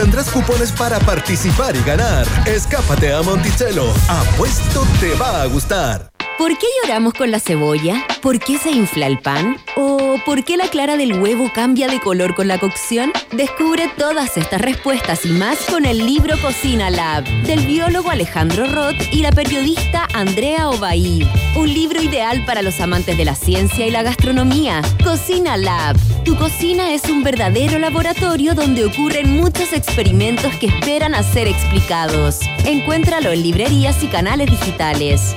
tendrás cupones para participar y ganar. Escápate a Monticello. Apuesto te va a gustar. ¿Por qué lloramos con la cebolla? ¿Por qué se infla el pan? ¿O por qué la clara del huevo cambia de color con la cocción? Descubre todas estas respuestas y más con el libro Cocina Lab del biólogo Alejandro Roth y la periodista Andrea Obaid. Un libro ideal para los amantes de la ciencia y la gastronomía. Cocina Lab. Tu cocina es un verdadero laboratorio donde ocurren muchos experimentos que esperan a ser explicados. Encuéntralo en librerías y canales digitales.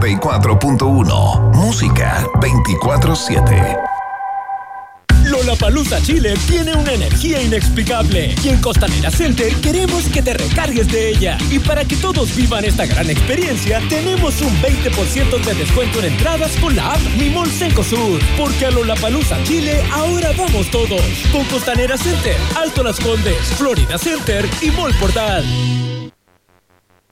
94.1 Música 24/7 Lollapalooza Chile tiene una energía inexplicable y en Costanera Center queremos que te recargues de ella. Y para que todos vivan esta gran experiencia, tenemos un 20% de descuento en entradas con la app Mi Mall Sur. Porque a Lollapalooza Chile ahora vamos todos. Con Costanera Center, Alto Las Condes, Florida Center y Mall Portal.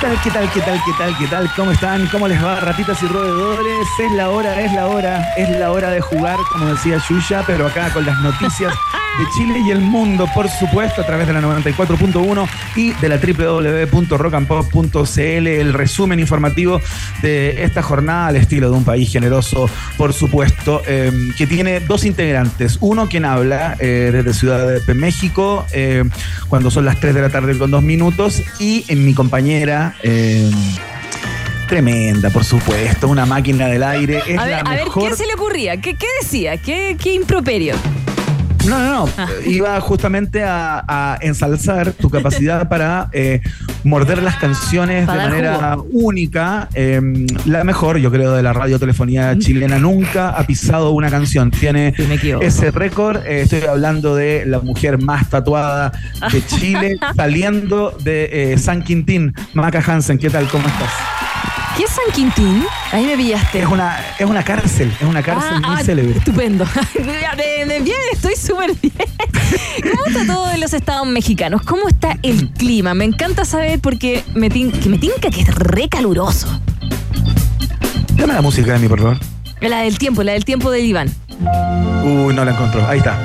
¿Qué tal, qué tal, qué tal, qué tal, qué tal? ¿Cómo están? ¿Cómo les va, ratitas y roedores? Es la hora, es la hora, es la hora de jugar, como decía Yuya, pero acá con las noticias de Chile y el mundo, por supuesto, a través de la 94.1 y de la www.rockandpop.cl, el resumen informativo de esta jornada al estilo de un país generoso, por supuesto, eh, que tiene dos integrantes. Uno quien habla eh, desde Ciudad de México, eh, cuando son las 3 de la tarde con dos minutos, y en mi compañera eh, tremenda, por supuesto, una máquina del aire. Es a ver, la a ver. ¿qué se le ocurría? ¿Qué, qué decía? ¿Qué, ¿Qué improperio? No, no, no. Ah. Iba justamente a, a ensalzar tu capacidad para eh, morder las canciones Para de manera única. Eh, la mejor, yo creo, de la radiotelefonía chilena. Nunca ha pisado una canción. Tiene ese récord. Eh, estoy hablando de la mujer más tatuada de Chile, saliendo de eh, San Quintín. Maca Hansen, ¿qué tal? ¿Cómo estás? ¿Qué es San Quintín? Ahí me pillaste. Es una, es una cárcel, es una cárcel Ah, muy ah, célebre. Estupendo. De, de bien, estoy súper bien. ¿Cómo está todo en los estados mexicanos? ¿Cómo está el clima? Me encanta saber porque me, tin- que me tinca que es re caluroso. Dame la música de mí, por favor. La del tiempo, la del tiempo del Iván. Uy, no la encontró. Ahí está.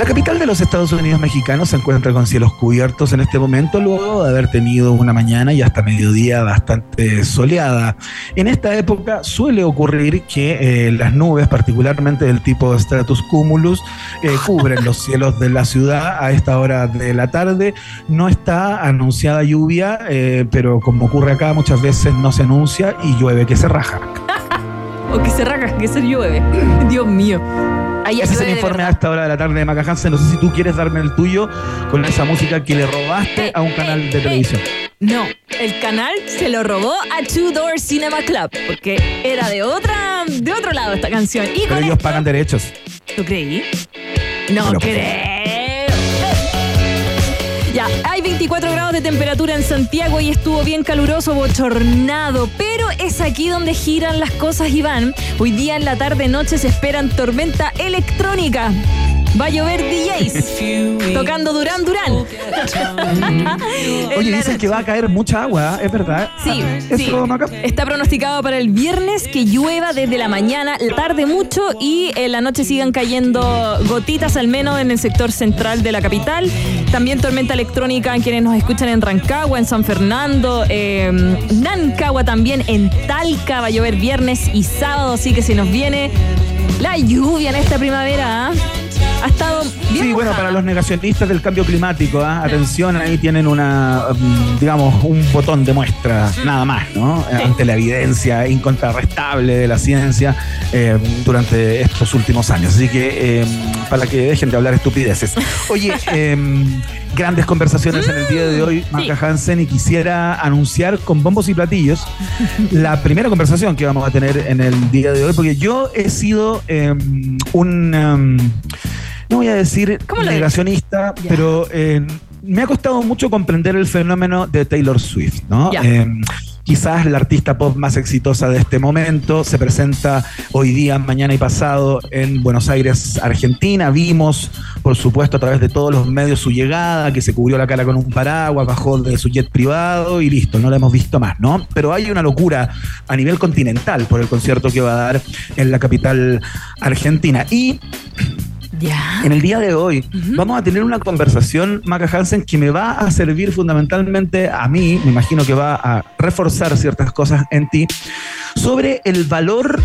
La capital de los Estados Unidos mexicanos se encuentra con cielos cubiertos en este momento, luego de haber tenido una mañana y hasta mediodía bastante soleada. En esta época suele ocurrir que eh, las nubes, particularmente del tipo stratus cumulus, eh, cubren los cielos de la ciudad a esta hora de la tarde. No está anunciada lluvia, eh, pero como ocurre acá, muchas veces no se anuncia y llueve que se raja. O que se raja, que se llueve. Dios mío. Ahí Ese es el informe a esta hora de la tarde de Maca Hansen. No sé si tú quieres darme el tuyo con esa música que le robaste a un canal de televisión. No, el canal se lo robó a Two Door Cinema Club, porque era de otra, de otro lado esta canción. Y Pero ellos esto- pagan derechos. ¿Tú creí? No creo. Ya, hay 24 grados de temperatura en Santiago y estuvo bien caluroso, bochornado, pero es aquí donde giran las cosas y van. Hoy día en la tarde noche se esperan tormenta electrónica. Va a llover DJs tocando Durán Durán. Oye, dicen que va a caer mucha agua, ¿es verdad? Sí, ¿Eso, sí. Está pronosticado para el viernes que llueva desde la mañana, la tarde mucho y en la noche sigan cayendo gotitas, al menos en el sector central de la capital. También tormenta electrónica en quienes nos escuchan en Rancagua, en San Fernando, eh, Nancagua también, en Talca va a llover viernes y sábado, así que se nos viene la lluvia en esta primavera. ¿ah? Ha estado bien. Sí, bueno, para los negacionistas del cambio climático, ¿ah? atención, ahí tienen una, mm, digamos, un botón de muestra, nada más, ¿no? Ante la evidencia incontrarrestable de la ciencia eh, durante estos últimos años. Así que, eh, para que dejen de hablar estupideces. Oye, eh, grandes conversaciones en el día de hoy, Maca Hansen, y quisiera anunciar con bombos y platillos la primera conversación que vamos a tener en el día de hoy, porque yo he sido eh, un... em, no voy a decir ¿Cómo lo negacionista, pero eh, me ha costado mucho comprender el fenómeno de Taylor Swift, ¿no? Eh, quizás la artista pop más exitosa de este momento se presenta hoy día, mañana y pasado en Buenos Aires, Argentina. Vimos, por supuesto, a través de todos los medios su llegada, que se cubrió la cara con un paraguas, bajó de su jet privado y listo, no la hemos visto más, ¿no? Pero hay una locura a nivel continental por el concierto que va a dar en la capital argentina. Y Ya. en el día de hoy vamos a tener una conversación, Maca Hansen, que me va a servir fundamentalmente a mí, me imagino que va a reforzar ciertas cosas en ti, sobre el valor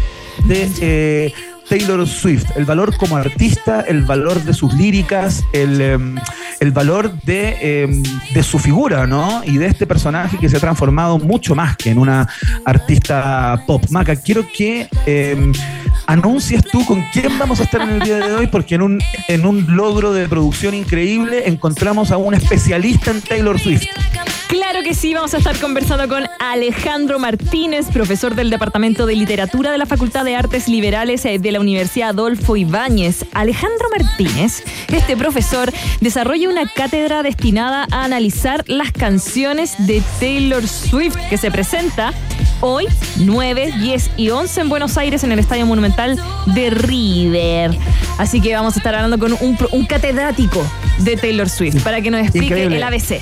de eh, Taylor Swift, el valor como artista, el valor de sus líricas, el, em, el valor de, em, de su figura, ¿no? Y de este personaje que se ha transformado mucho más que en una artista pop. Maca, quiero que em, anuncies tú con quién vamos a estar en el día de hoy, porque en un, en un logro de producción increíble encontramos a un especialista en Taylor Swift. Claro que sí, vamos a estar conversando con Alejandro Martínez, profesor del Departamento de Literatura de la Facultad de Artes Liberales eh, de la Universidad Adolfo Ibáñez. Alejandro Martínez, este profesor, desarrolla una cátedra destinada a analizar las canciones de Taylor Swift que se presenta hoy 9, 10 y 11 en Buenos Aires en el Estadio Monumental de River. Así que vamos a estar hablando con un, catedrático de Taylor Swift para que nos explique Increíble. el ABC.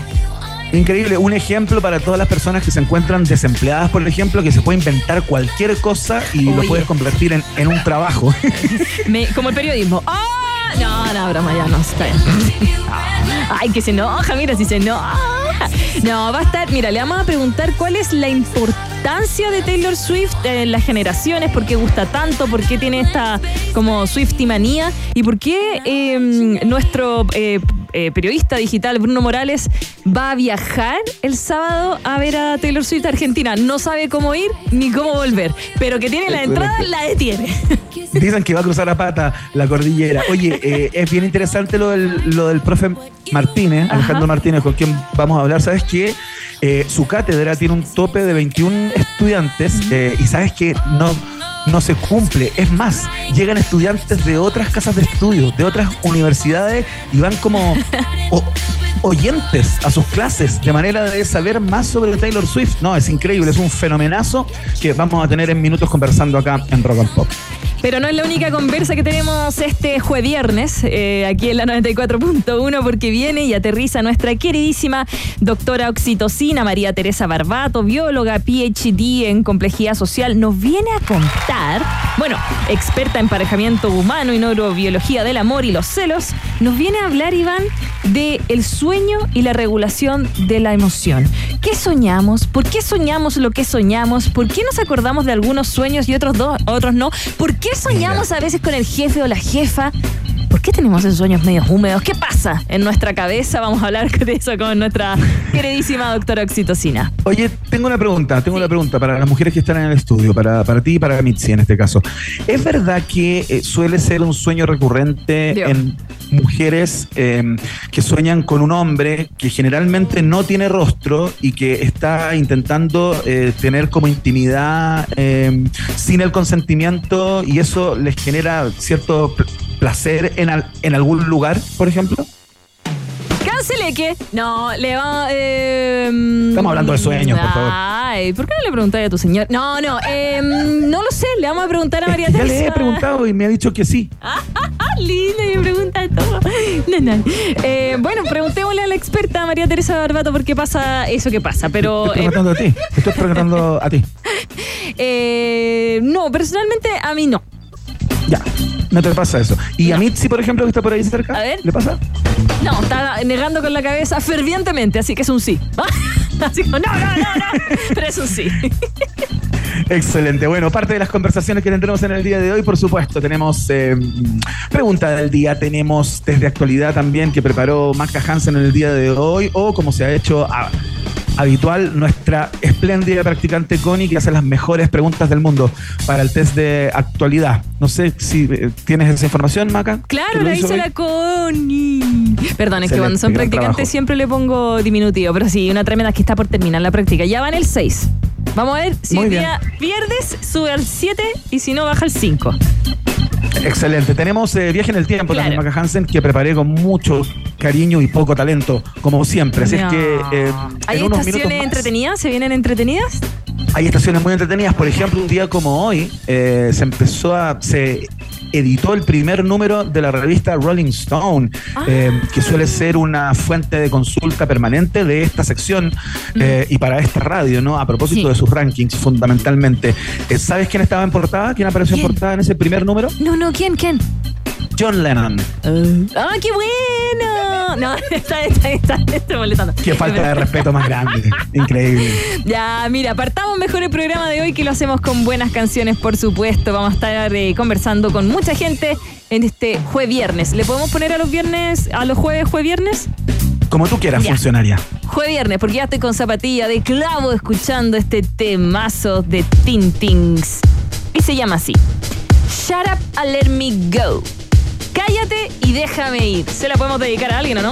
Increíble, un ejemplo para todas las personas que se encuentran desempleadas, por ejemplo, que se puede inventar cualquier cosa y lo puedes convertir en, en un trabajo. Me- como el periodismo. ¡Ah! No, no, broma, ya no, está bien. Ay, que se enoja, mira, si se enoja. No, va a estar, mira, le vamos a preguntar cuál es la importancia de Taylor Swift en las generaciones, por qué gusta tanto, por qué tiene esta como Swifty manía y por qué eh, nuestro eh, eh, periodista digital Bruno Morales va a viajar el sábado a ver a Taylor Swift a Argentina. No sabe cómo ir ni cómo volver, pero que tiene la entrada, la detiene. Dicen que va a cruzar a pata la cordillera. Oye, eh, es bien interesante lo del, lo del profe Martínez, Alejandro Martínez, con quien vamos a hablar. ¿Sabes qué? Eh, su cátedra tiene un tope de 21 estudiantes eh, y sabes que no, no se cumple. Es más, llegan estudiantes de otras casas de estudio, de otras universidades y van como oyentes a sus clases de manera de saber más sobre Taylor Swift. No, es increíble, es un fenomenazo que vamos a tener en minutos conversando acá en Rock and Pop. Pero no es la única conversa que tenemos este jueves viernes, eh, aquí en la 94.1, porque viene y aterriza nuestra queridísima doctora oxitocina, María Teresa Barbato, bióloga, PhD en complejidad social. Nos viene a contar, bueno, experta en emparejamiento humano y neurobiología del amor y los celos, nos viene a hablar, Iván, de el sueño y la regulación de la emoción. ¿Qué soñamos? ¿Por qué soñamos lo que soñamos? ¿Por qué nos acordamos de algunos sueños y otros, dos, otros no? ¿Por qué soñamos a veces con el jefe o la jefa? ¿Por qué tenemos esos sueños medio húmedos? ¿Qué pasa en nuestra cabeza? Vamos a hablar de eso con nuestra queridísima doctora Oxitocina. Oye, tengo una pregunta, tengo una pregunta para las mujeres que están en el estudio, para, para ti y para Mitzi en este caso. ¿Es verdad que eh, suele ser un sueño recurrente Dios. en mujeres eh, que sueñan con un hombre que generalmente no tiene rostro y que está intentando eh, tener como intimidad eh, sin el consentimiento y eso les genera cierto placer en, al- en algún lugar, por ejemplo? Cáncele que. No, le va. Eh, Estamos hablando de sueños, por favor. Ay, ¿por qué no le preguntáis a tu señor? No, no, eh, no lo sé, le vamos a preguntar a María Es que ya Teresa. le he preguntado y me ha dicho que sí. Linda, me pregunta todo. No, no. Eh, bueno, preguntémosle a la experta María Teresa Barbato por qué pasa eso que pasa, pero... Estoy preguntando a ti. Estoy preguntando a ti. Eh, no, personalmente a mí no. Ya, no te pasa eso. ¿Y a Mitzi, por ejemplo, que está por ahí cerca? A ver. ¿Le pasa? No, está negando con la cabeza fervientemente, así que es un sí. Así como, no, no, no, no. Pero es un sí. Excelente. Bueno, parte de las conversaciones que tendremos en el día de hoy, por supuesto, tenemos eh, pregunta del día, tenemos desde actualidad también que preparó Maca Hansen en el día de hoy, o como se ha hecho a- habitual, nuestra espléndida practicante Connie, que hace las mejores preguntas del mundo para el test de actualidad. No sé si eh, tienes esa información, Maca. Claro, ¿Que lo la hizo hoy? la Connie. Perdón, es que cuando son practicantes trabajo. siempre le pongo diminutivo, pero sí, una tremenda que está por terminar la práctica. Ya va en el 6. Vamos a ver si Muy bien. día pierdes, sube al 7 y si no, baja al 5. Excelente. Tenemos eh, viaje en el tiempo Claro. también, Maca Hansen, que preparé con mucho cariño y poco talento, como siempre. Así es que eh, ¿Hay en unos minutos estaciones entretenidas? ¿Se vienen entretenidas? Hay estaciones muy entretenidas. Por ejemplo, un día como hoy eh, se empezó a. se editó el primer número de la revista Rolling Stone, Ah. eh, que suele ser una fuente de consulta permanente de esta sección eh, y para esta radio, ¿no? A propósito Mm. Sí. de sus rankings, fundamentalmente. Eh, ¿Sabes quién estaba en portada? ¿Quién apareció ¿Quién? en portada en ese primer número? No, no, ¿quién? ¿Quién? John Lennon. ¡Ah, qué bueno! No, está, está, está, estoy molestando. Qué falta de respeto más grande. Increíble. Ya, mira, apartamos mejor el programa de hoy que lo hacemos con buenas canciones, por supuesto. Vamos a estar eh, conversando con mucha gente en este jueves viernes. ¿Le podemos poner a los viernes, a los jueves, jueves viernes? Como tú quieras, Ya. funcionaria. Jueves viernes, porque ya estoy con zapatilla de clavo escuchando este temazo de Tintings. Y se llama así: Shut up and let me go. Cállate y déjame ir. ¿Se la podemos dedicar a alguien o no?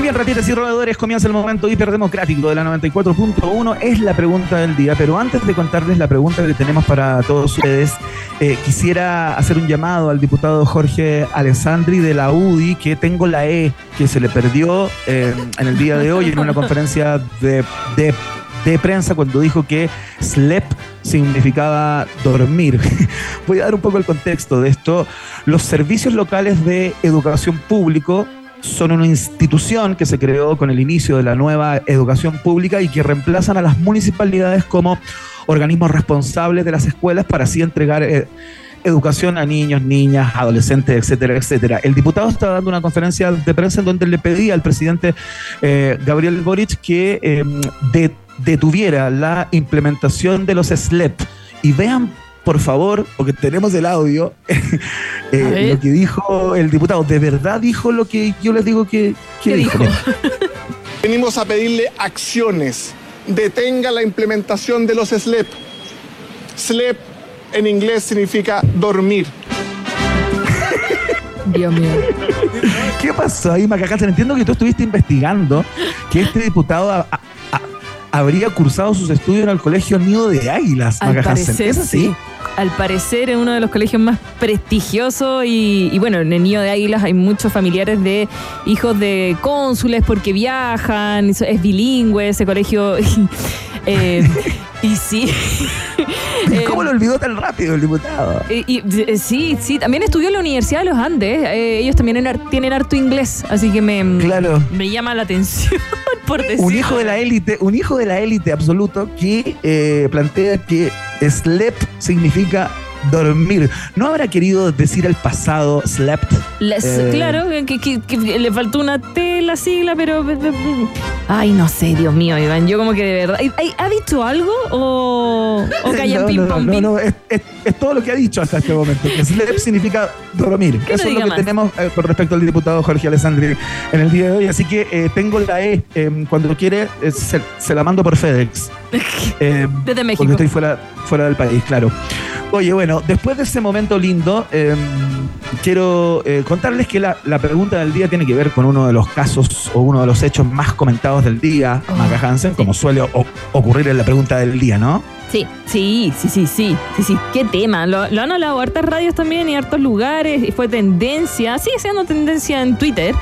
Muy bien, ratitas y roedores, comienza el momento hiperdemocrático de la 94.1. Es la pregunta del día, pero antes de contarles la pregunta que tenemos para todos ustedes, eh, quisiera hacer un llamado al diputado Jorge Alessandri de la UDI, que tengo la E, que se le perdió eh, en el día de hoy en una conferencia de, de de prensa cuando dijo que sleep significaba dormir. Voy a dar un poco el contexto de esto. Los servicios locales de educación público son una institución que se creó con el inicio de la nueva educación pública y que reemplazan a las municipalidades como organismos responsables de las escuelas para así entregar eh, educación a niños, niñas, adolescentes, etcétera, etcétera. El diputado estaba dando una conferencia de prensa en donde le pedía al presidente eh, Gabriel Boric que de- detuviera la implementación de los SLEP. Y vean, por favor, porque tenemos el audio, eh, ver. lo que dijo el diputado. ¿De verdad dijo lo que yo les digo que, que ¿Qué dijo? dijo? Venimos a pedirle acciones. Detenga la implementación de los SLEP. SLEP en inglés significa dormir. Dios mío. ¿Qué pasó ahí, Macacán? Entiendo que tú estuviste investigando que este diputado habría cursado sus estudios en el colegio Nido de Águilas, Al parecer, ¿Es así? sí. Al parecer, es uno de los colegios más prestigiosos y, y bueno, en el Nido de Águilas hay muchos familiares de hijos de cónsules porque viajan, es es bilingüe ese colegio. Eh, y sí. Eh, ¿Cómo lo olvidó tan rápido el diputado? y- y, eh, sí, sí, también estudió en la Universidad de los Andes. eh, ellos también en tienen harto inglés, así que me, Claro. me llama la atención, por decir. Un hijo de la élite, un hijo de la élite absoluto que eh, plantea que slept significa dormir. ¿No habrá querido decir el pasado slept? Les- Eh. Claro, que, que- que le faltó una T la sigla, pero. Ay, no sé, Dios mío, Iván. Yo como que de verdad. ¿Ay, ay, ¿Ha dicho algo o, o calla no, ping no, pong no, ping? no, es, es- es todo lo que ha dicho hasta este momento. Que sleep significa dormir. Eso es lo que más. tenemos eh, con respecto al diputado Jorge Alessandri en el día de hoy. Así que eh, tengo la E. eh, cuando quiere, eh, se, se la mando por FedEx. Eh, Desde México. Porque estoy fuera, fuera del país, claro. Oye, bueno, después de ese momento lindo, eh, quiero eh, contarles que la, la pregunta del día tiene que ver con uno de los casos o uno de los hechos más comentados del día, Oh, Maca Hansen, como suele o- ocurrir en la pregunta del día, ¿no? Sí, sí, sí, sí, sí, sí, sí. Qué tema. Lo, lo han hablado hartas radios también y hartos lugares. Y fue tendencia. Sigue siendo tendencia en Twitter.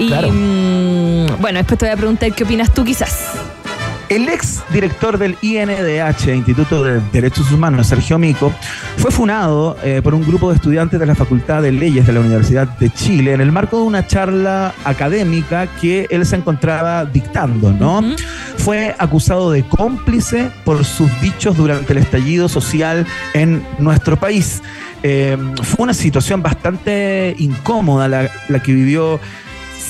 Y Claro. mm, bueno, después te voy a preguntar qué opinas tú, quizás. El ex director del INDH, Instituto de Derechos Humanos, Sergio Mico, fue funado eh, por un grupo de estudiantes de la Facultad de Leyes de la Universidad de Chile en el marco de una charla académica que él se encontraba dictando, ¿no? Fue acusado de cómplice por sus dichos durante el estallido social en nuestro país. Eh, fue una situación bastante incómoda la, la que vivió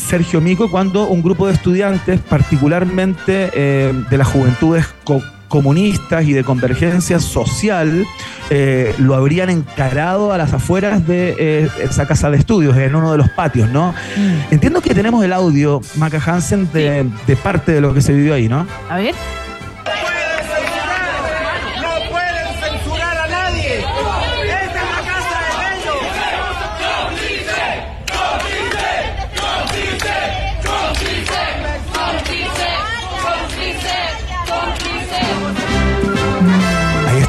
Sergio Mico cuando un grupo de estudiantes, particularmente eh, de las juventudes co- comunistas y de convergencia social, eh, lo habrían encarado a las afueras de eh, esa casa de estudios, en uno de los patios, ¿no? Entiendo que tenemos el audio, Maca Hansen, de, de parte de lo que se vivió ahí, ¿no? A ver.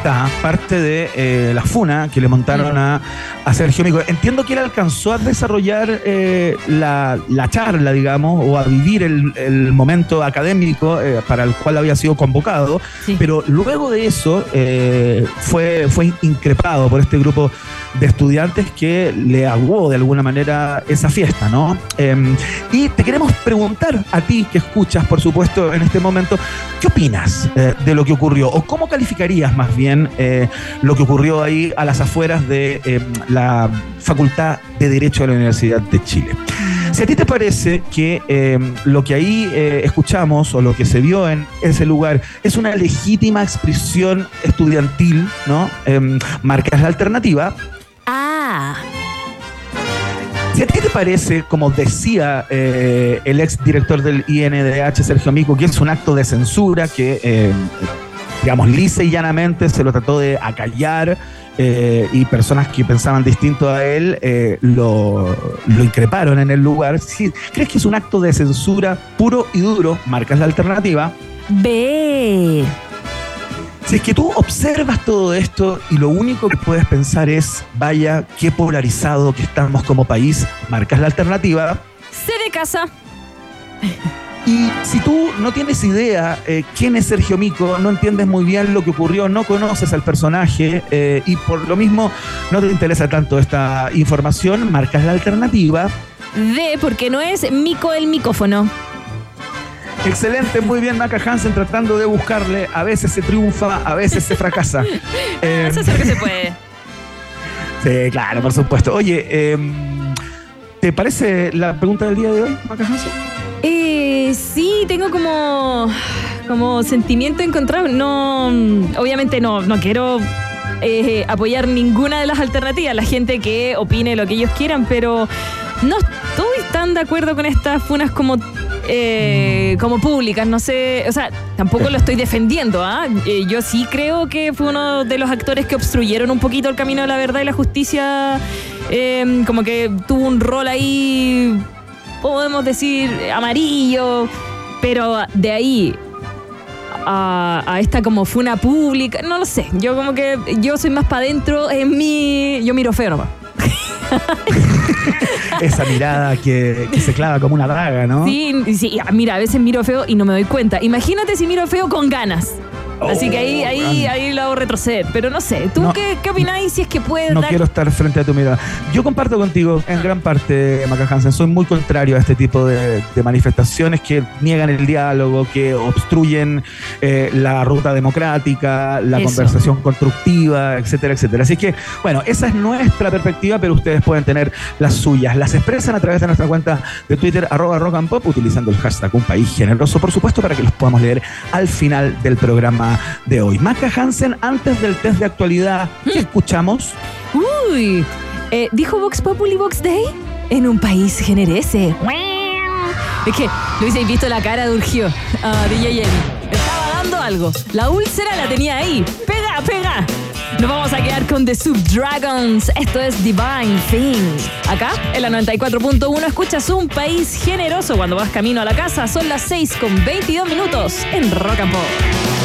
Está, parte de eh, la funa que le montaron a, a Sergio Mico. Entiendo que él alcanzó a desarrollar eh, la, la charla, digamos, o a vivir el, el momento académico eh, para el cual había sido convocado, Sí. pero luego de eso fue, fue increpado por este grupo de estudiantes que le aguó de alguna manera esa fiesta, ¿no? Eh, y te queremos preguntar a ti que escuchas, por supuesto, en este momento, ¿qué opinas eh, de lo que ocurrió? ¿O cómo calificarías más bien eh, lo que ocurrió ahí a las afueras de eh, la Facultad de Derecho de la Universidad de Chile? Si a ti te parece que eh, lo que ahí eh, escuchamos o lo que se vio en ese lugar es una legítima expresión estudiantil, ¿no? Em, marcas la alternativa. Ah, Si a ti te parece, como decía eh, el ex director del INDH, Sergio Mico, que es un acto de censura que, eh, digamos, lisa y llanamente se lo trató de acallar eh, y personas que pensaban distinto a él eh, lo, lo increparon en el lugar. Si ¿Crees que es un acto de censura puro y duro? Marcas la alternativa. Ve. Si es que tú observas todo esto y lo único que puedes pensar es, vaya, qué polarizado que estamos como país, marcas la alternativa. Se de casa. Y si tú no tienes idea eh, quién es Sergio Mico, no entiendes muy bien lo que ocurrió, no conoces al personaje eh, y por lo mismo no te interesa tanto esta información, marcas la alternativa. D, porque no es Mico el micófono. Excelente, muy bien Maca Hansen tratando de buscarle, a veces se triunfa, a veces se fracasa. Eh, Eso es lo que se puede. sí, claro, por supuesto. Oye, eh, ¿te parece la pregunta del día de hoy, Maca Hansen? Eh, sí, tengo como, como sentimiento encontrado. No, obviamente no, no quiero eh, apoyar ninguna de las alternativas. La gente que opine lo que ellos quieran, pero no estoy tan de acuerdo con estas funas como, eh, como públicas. No sé, o sea, tampoco lo estoy defendiendo. ¿ah? Eh, yo sí creo que fue uno de los actores que obstruyeron un poquito el camino de la verdad y la justicia. eh, como que tuvo un rol ahí podemos decir amarillo, pero de ahí a, a esta como funa pública, no lo sé. Yo como que yo soy más para adentro en mí, yo miro feo nomás. Esa mirada que, se clava como una daga, ¿no? Sí, sí, mira, a veces miro feo y no me doy cuenta. Imagínate si miro feo con ganas. Así que ahí, ahí, ahí lo hago retroceder. Pero no sé, ¿tú No, qué, qué opináis si es que puedes No dar quiero estar frente a tu mirada. Yo comparto contigo en gran parte, Maca Hansen. Soy muy contrario a este tipo de, de manifestaciones que niegan el diálogo, que obstruyen eh, la ruta democrática, la Eso. conversación constructiva, etcétera, etcétera. Así que, bueno, esa es nuestra perspectiva, pero ustedes pueden tener las suyas. Las expresan a través de nuestra cuenta de Twitter, arroba rock and pop, utilizando el hashtag un país generoso, por supuesto, para que los podamos leer al final del programa de hoy. Maca Hansen, antes del test de actualidad, ¿qué escuchamos? Uy, eh, ¿dijo Vox Populi Vox Day? En un país generese. Es que lo hubiese visto la cara de Urgio a DJ Jenny. Estaba dando algo. La úlcera la tenía ahí. Pega, pega. Nos vamos a quedar con The Subdragons. Esto es Divine Thing. Acá, en la 94.1, escuchas un país generoso cuando vas camino a la casa. Son las 6 con 22 minutos en Rock and Pop.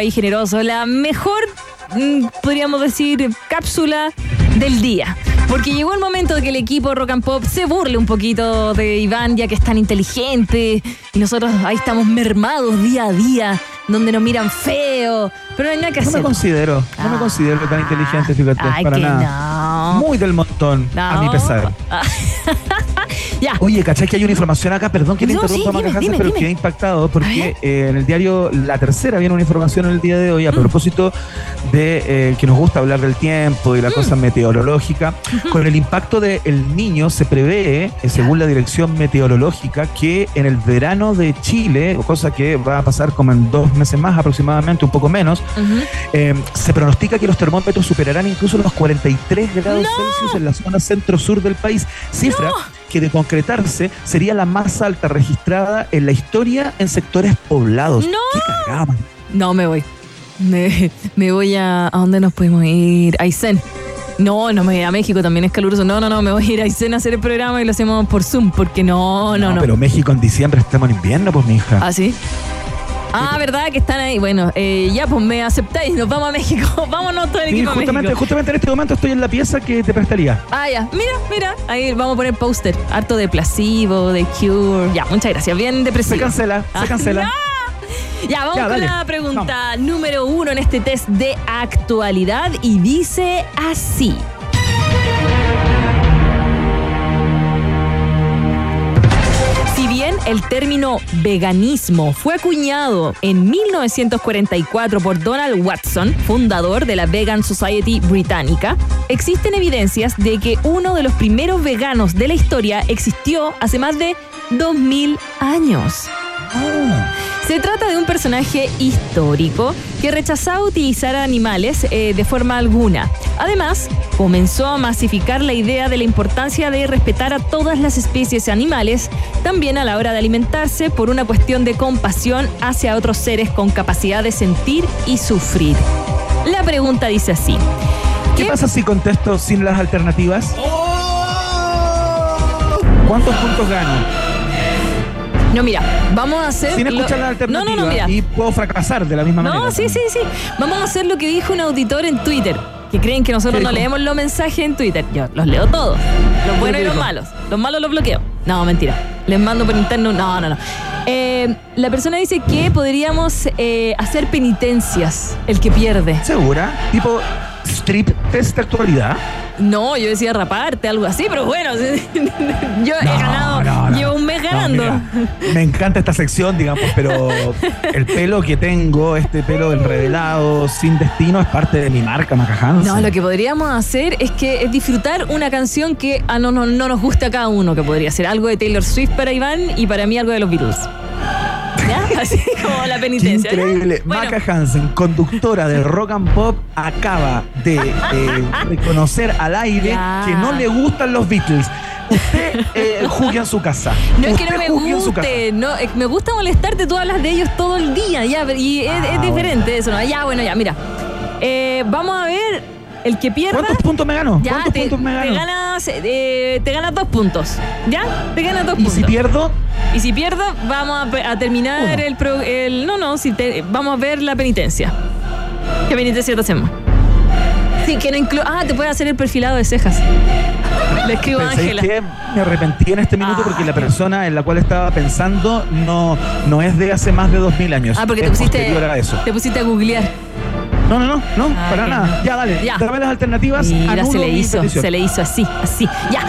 país generoso, la mejor, mm, podríamos decir, cápsula del día. Porque llegó el momento de que el equipo Rock and Pop se burle un poquito de Iván, ya que es tan inteligente. Y nosotros ahí estamos mermados día a día, donde nos miran feo. Pero no hay nada que No hacer. me considero, no me Ah. considero tan inteligente, fíjate, Ay, para que nada. no. Muy del montón, a mi pesar. Ya. Oye, ¿cachai que hay una información acá? Perdón que No, interrumpa, sí, dime, Hansen, dime, pero quedé impactado porque eh, en el diario La Tercera viene una información en el día de hoy Mm. a propósito de eh, que nos gusta hablar del tiempo y la cosa Mm. meteorológica. Con el impacto del niño se prevé, eh, según la Dirección Meteorológica, que en el verano de Chile, cosa que va a pasar como en dos meses más aproximadamente, un poco menos, se pronostica que los termómetros superarán incluso los 43 grados Celsius en la zona centro-sur del país, cifra que de concretarse sería la más alta registrada en la historia en sectores poblados. ¡No! ¡Qué cagada! No, me voy. Me, me voy a. ¿A dónde nos podemos ir? A Aysén. No, no me voy a México, también es caluroso. No, no, no, me voy a ir a Aysén a hacer el programa y lo hacemos por Zoom, porque no, no, no. Pero México en diciembre estamos en invierno, pues, mi hija. ¿Ah, sí? Ah, ¿verdad? Que están ahí. Bueno, eh, ya, pues me aceptáis. Nos vamos a México. Vámonos todo el Sí, equipo a justamente, México. justamente en este momento estoy en la pieza que te prestaría. Ah, ya. Mira, mira. Ahí vamos a poner póster. Harto de placebo, de cure. Ya, muchas gracias. Bien depresivo. Se cancela, Ah, se cancela. no. Ya, vamos Ya, con dale. la pregunta número uno en este test de actualidad y dice así. El término veganismo fue acuñado en 1944 por Donald Watson, fundador de la Vegan Society británica, existen evidencias de que uno de los primeros veganos de la historia existió hace más de 2000 años. Se trata de un personaje histórico que rechazaba utilizar animales eh, de forma alguna. Además, comenzó a masificar la idea de la importancia de respetar a todas las especies animales, también a la hora de alimentarse, por una cuestión de compasión hacia otros seres con capacidad de sentir y sufrir. La pregunta dice así. ¿Qué pasa si contesto sin las alternativas? ¿Cuántos puntos gano? No, mira, vamos a hacer... Sin lo- escuchar la No, alternativa. no, no, mira. Y puedo fracasar de la misma manera. No, sí, sí, sí. Vamos a hacer lo que dijo un auditor en Twitter. Que creen que nosotros ¿Qué no leemos los mensajes en Twitter. Yo los leo todos. Los buenos y ¿Qué los dijo? malos. Los malos los bloqueo. No, mentira. Les mando por interno. No, no, no. Eh, la persona dice que podríamos eh, hacer penitencias el que pierde. ¿Segura? Tipo strip test de actualidad. No, yo decía raparte, algo así, pero bueno, yo he ganado, no, no. llevo un mes ganando. mira, me encanta esta sección, digamos, pero el pelo que tengo, este pelo enrevelado, sin destino, es parte de mi marca, Macahansen. No, lo que podríamos hacer es que es disfrutar una canción que a no, no, no nos gusta a cada uno, que podría ser algo de Taylor Swift para Iván y para mí algo de los Beatles. ¿Ya? Así como la penitencia. increíble. Bueno, Maca Hansen, conductora de Rock and Pop, acaba de eh, reconocer al aire Ya. que no le gustan los Beatles. Usted eh, juzgue en su casa. no es que no me guste, no, que me gusta molestarte, tú hablas de ellos todo el día, ya, y es, Ah, es diferente eso, ¿no? Ya, bueno, ya, mira. Eh, vamos a ver, el que pierda... ¿Cuántos puntos me ganó? Ya, ¿Cuántos te, puntos me te ganó? ganas, eh, te ganas dos puntos. ¿Ya? Te ganas dos Y puntos. si pierdo, Y si pierdo, vamos a, a terminar Uno. el, pro- el- No, no, si te- vamos a ver la penitencia. ¿Qué penitencia te hacemos? Sí, que no incluye. Ah, te puede hacer el perfilado de cejas. Le escribo a ¿sabéis Ángela. Me arrepentí en este minuto Ah, porque la qué- persona en la cual estaba pensando no, no es de hace más de 2000 años. Ah, porque te pusiste. a eso. Te pusiste a googlear. No, no, no, no, Ah, para nada. no. Ya, dale. Ya. Dame las alternativas. Mira, se le hizo. Se le hizo así, así. Ya.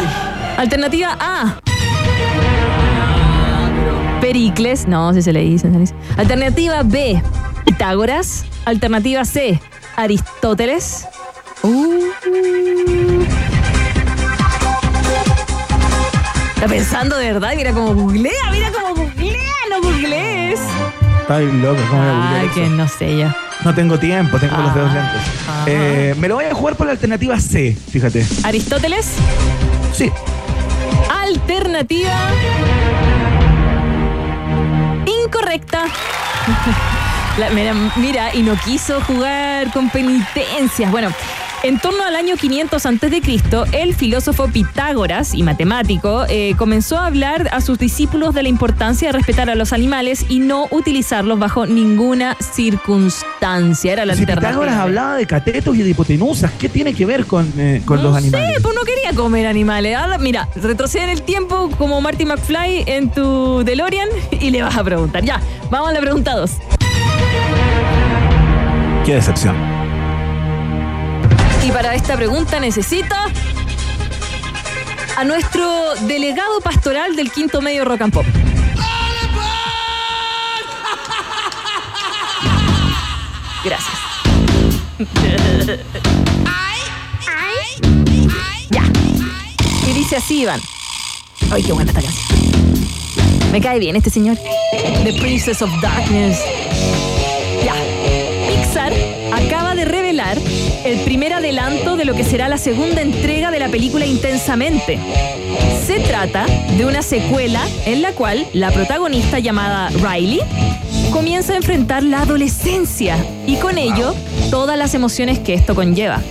Alternativa A. Pericles. No, sí se le hizo. se le hizo. Alternativa B. Pitágoras. Alternativa C. Aristóteles. Uh. Está pensando de verdad, mira cómo googlea, mira cómo googlea, no googlees. Está bien loco, ¿cómo Ay, que no sé yo. No tengo tiempo, tengo los dedos lentos. ah. Eh, me lo voy a jugar por la alternativa C, fíjate. Aristóteles, Sí. alternativa incorrecta. La- mira, mira, y no quiso jugar con penitencias. Bueno, En torno al año 500 a.C., el filósofo Pitágoras y matemático eh, comenzó a hablar a sus discípulos de la importancia de respetar a los animales y no utilizarlos bajo ninguna circunstancia. Era la Si alternativa. Pitágoras hablaba de catetos y de hipotenusas, ¿qué tiene que ver con, eh, con no los sé, animales? pues no quería comer animales. Ahora, mira, retrocede en el tiempo como Marty McFly en tu DeLorean y le vas a preguntar. Ya, vamos a la pregunta 2. Qué decepción. Y para esta pregunta necesito a nuestro delegado pastoral del quinto medio Rock and Pop. Gracias. ya. Y dice así, Iván. Ay, qué buena esta. Me cae bien este señor. The Princess of Darkness. Ya. Pixar acaba de revelar el primer adelanto de lo que será la segunda entrega de la película Intensamente. Se trata de una secuela en la cual la protagonista llamada Riley comienza a enfrentar la adolescencia y con ello todas las emociones que esto conlleva.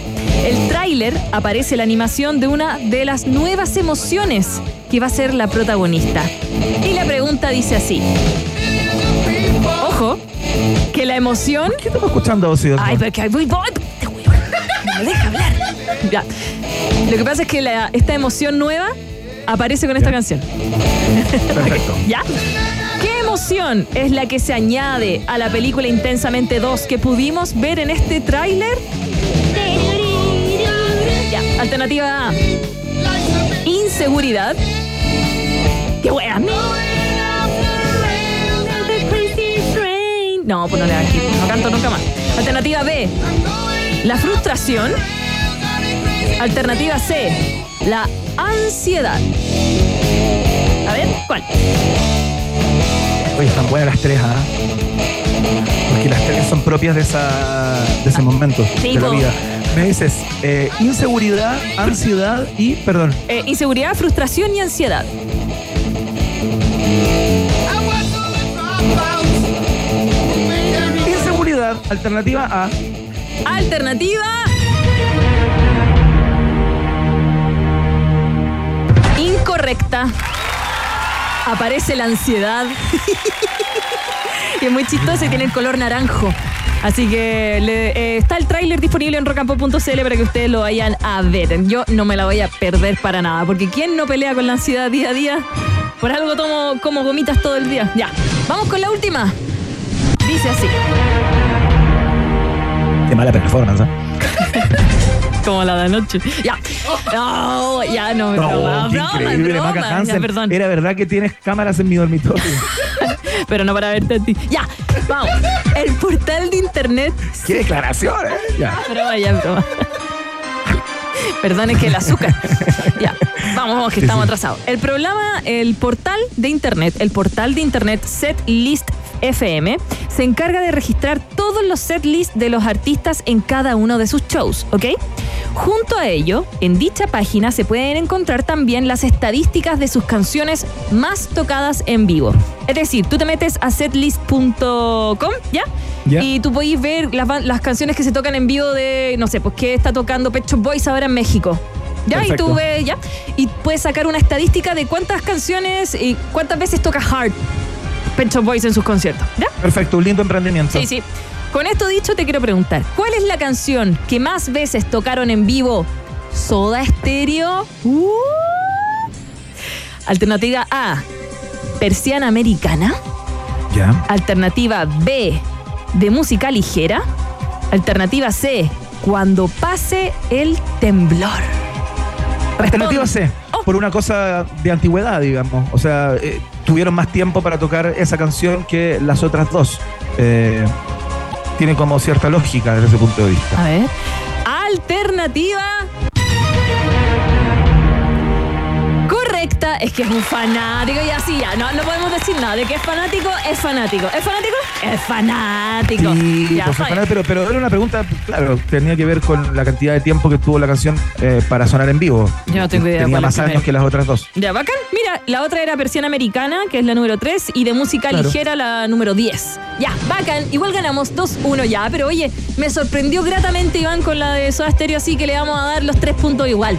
El tráiler aparece la animación de una de las nuevas emociones que va a ser la protagonista. Y la pregunta dice así. Ojo, que la emoción ¿Qué estamos escuchando, Ozzy Osbourne? Ay, porque voy, voy. Deja hablar. Ya. Lo que pasa es que la- esta emoción nueva aparece con esta canción. Perfecto. ¿Ya? ¿Qué emoción es la que se añade a la película Intensamente 2 que pudimos ver en este tráiler? Ya, alternativa A. Inseguridad. ¡Qué wea! No, pues no le hagas clip. No canto nunca más. Alternativa B. La frustración. Alternativa C. La ansiedad. A ver, ¿cuál? Oye, están buenas las tres, ¿ah? Porque las tres son propias de, esa, de ese momento Sí, de la vida. Me dices, eh, inseguridad, ansiedad y, perdón, Eh, inseguridad, frustración y ansiedad. inseguridad, alternativa A. Alternativa. Incorrecta. Aparece la ansiedad. y es muy chistoso y tiene el color naranjo. Así que eh, está el tráiler disponible en rocampo.cl para que ustedes lo vayan a ver. Yo no me la voy a perder para nada, porque ¿quién no pelea con la ansiedad día a día? Por algo tomo como gomitas todo el día. Ya, vamos con la última. Dice así. Mala performance, ¿ah? Como la de anoche. Ya. No, ya no, No, broma, qué broma, increíble, broma. Maca Ya, Hansen. perdón. Era verdad que tienes cámaras en mi dormitorio. Pero no para verte a ti. Ya, vamos. El portal de internet. Qué declaración, ¿eh? Ya. Broma, ya, broma. Perdón, es que el azúcar. Ya, vamos, vamos, que estamos atrasados. El programa, el portal de internet, el portal de internet Setlist FM, se encarga de registrar todos los setlists de los artistas en cada uno de sus shows, ¿ok? Junto a ello, en dicha página se pueden encontrar también las estadísticas de sus canciones más tocadas en vivo. Es decir, tú te metes a setlist.com, ¿ya? Y tú podéis ver las, canciones que se tocan en vivo de, no sé, pues que está tocando Pet Shop Boys ahora en México. ¿Ya? Perfecto. Y tú ves, ¿ya? Y puedes sacar una estadística de cuántas canciones y cuántas veces toca Hard Pet Shop Boys en sus conciertos. ¿Ya? Perfecto, un lindo emprendimiento. Sí, sí. Con esto dicho, te quiero preguntar, ¿cuál es la canción que más veces tocaron en vivo Soda Stereo? Uh. Alternativa A, Persiana Americana. Ya. Alternativa B, de música ligera. Alternativa C, cuando pase el temblor. Alternativa C, Oh. por una cosa de antigüedad, digamos. O sea, eh, tuvieron más tiempo para tocar esa canción que las otras dos. Eh, tiene como cierta lógica desde ese punto de vista. A ver. Alternativa. Es que es un fanático y así ya. No, no podemos decir nada. De que es fanático, es fanático. ¿Es fanático? Es fanático. Sí, Ya, pues, pero, pero era una pregunta, claro, tenía que ver con la cantidad de tiempo que tuvo la canción eh, para sonar en vivo. Yo no tengo idea Tenía más años que las otras dos. Ya, bacán. Mira, la otra era versión americana, que es la número 3, y de música Claro. ligera, la número 10. Ya, bacán. Igual ganamos 2-1 ya, pero oye, me sorprendió gratamente Iván con la de Soda Stereo, así que le vamos a dar los tres puntos igual.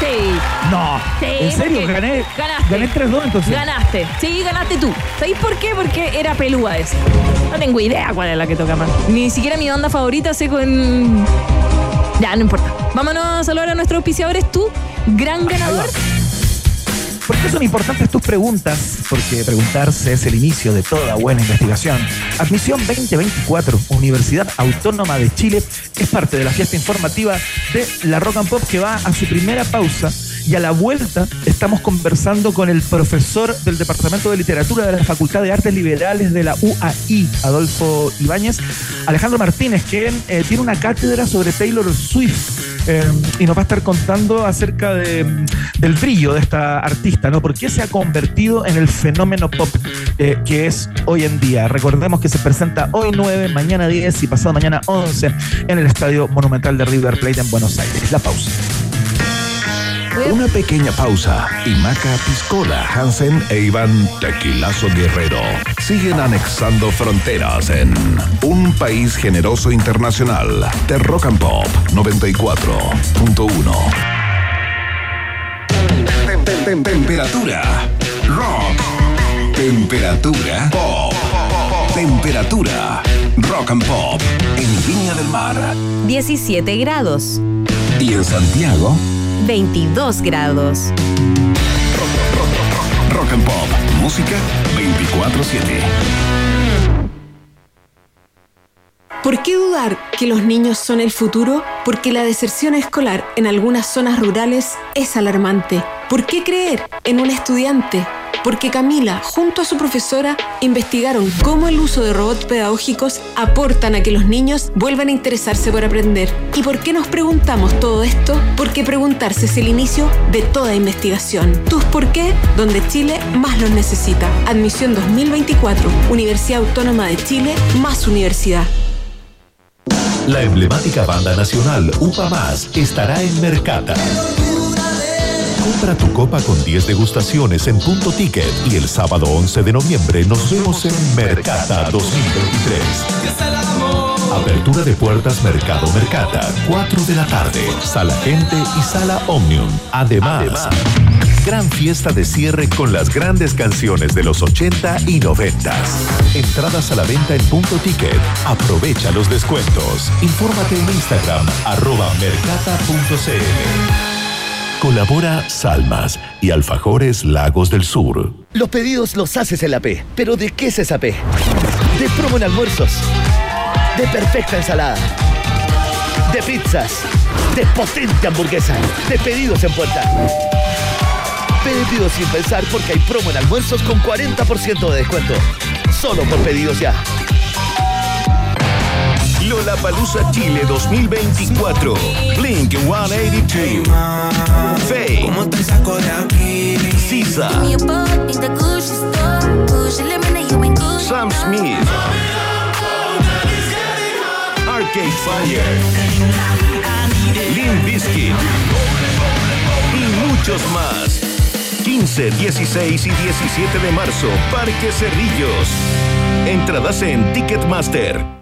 Sí. No, Sí, ¿en serio? porque Gané, ganaste. gané 3-2 entonces. Ganaste. Sí, ganaste tú. ¿Sabéis por qué? Porque era pelúa esa. No tengo idea cuál es la que toca más. Ni siquiera mi banda favorita sé con. Ya, no importa. Vámonos a saludar a nuestros auspiciadores. Tú, gran ganador. ¿Por qué son importantes tus preguntas? Porque preguntarse es el inicio de toda buena investigación. Admisión 2024, Universidad Autónoma de Chile, es parte de la fiesta informativa de la Rock and Pop que va a su primera pausa. Y a la vuelta estamos conversando con el profesor del Departamento de Literatura de la Facultad de Artes Liberales de la UAI, Adolfo Ibáñez, Alejandro Martínez, quien eh, tiene una cátedra sobre Taylor Swift. Eh, y nos va a estar contando acerca de, del brillo de esta artista, ¿no? ¿Por qué se ha convertido en el fenómeno pop eh, que es hoy en día? Recordemos que se presenta hoy 9, mañana 10 y pasado mañana 11 en el Estadio Monumental de River Plate en Buenos Aires. La pausa. Una pequeña pausa y Maca Piscola, Hansen e Iván Tequilazo Guerrero siguen anexando fronteras en un país generoso internacional de Rock and Pop 94.1. Tem- tem- tem- Temperatura rock. Temperatura pop. Temperatura rock and pop en Viña del Mar 17 grados, y en Santiago 22 grados. Rock and Pop, música 24/7. ¿Por qué dudar que los niños son el futuro? Porque la deserción escolar en algunas zonas rurales es alarmante. ¿Por qué creer en un estudiante? Porque Camila, junto a su profesora, investigaron cómo el uso de robots pedagógicos aportan a que los niños vuelvan a interesarse por aprender. ¿Y por qué nos preguntamos todo esto? Porque preguntarse es el inicio de toda investigación. Tus por qué, donde Chile más los necesita. Admisión 2024, Universidad Autónoma de Chile, más universidad. La emblemática banda nacional UPA Más estará en Mercata. Compra tu copa con 10 degustaciones en punto ticket y el sábado 11 de noviembre nos vemos en Mercata 2023. Apertura de puertas Mercado Mercata, 4 de la tarde, Sala Gente y Sala Omnium. Además, gran fiesta de cierre con las grandes canciones de los 80 y 90. Entradas a la venta en punto ticket. Aprovecha los descuentos. Infórmate en Instagram, arroba mercata.cl. Colabora Salmas y Alfajores Lagos del Sur. Los pedidos los haces en la P. ¿Pero de qué es esa P? De promo en almuerzos. De perfecta ensalada. De pizzas. De potente hamburguesa. De pedidos en puerta. Pedidos sin pensar porque hay promo en almuerzos con 40% de descuento. Solo por pedidos ya. Lollapalooza Chile 2024. Blink 182. Faye. Sisa. Sam Smith. Arcade Fire. Limp Bizkit. Y muchos más. 15, 16 y 17 de marzo, Parque Cerrillos. Entradas en Ticketmaster.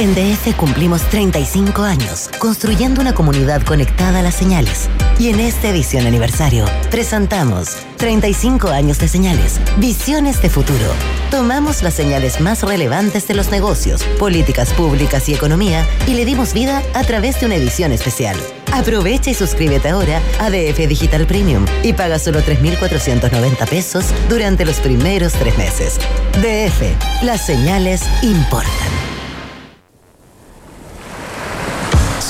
En DF cumplimos 35 años, construyendo una comunidad conectada a las señales. Y en esta edición aniversario, presentamos 35 años de señales, visiones de futuro. Tomamos las señales más relevantes de los negocios, políticas públicas y economía y le dimos vida a través de una edición especial. Aprovecha y suscríbete ahora a DF Digital Premium y paga solo 3.490 pesos durante los primeros tres meses. DF, las señales importan. Si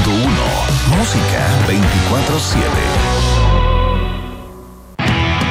música 24/7.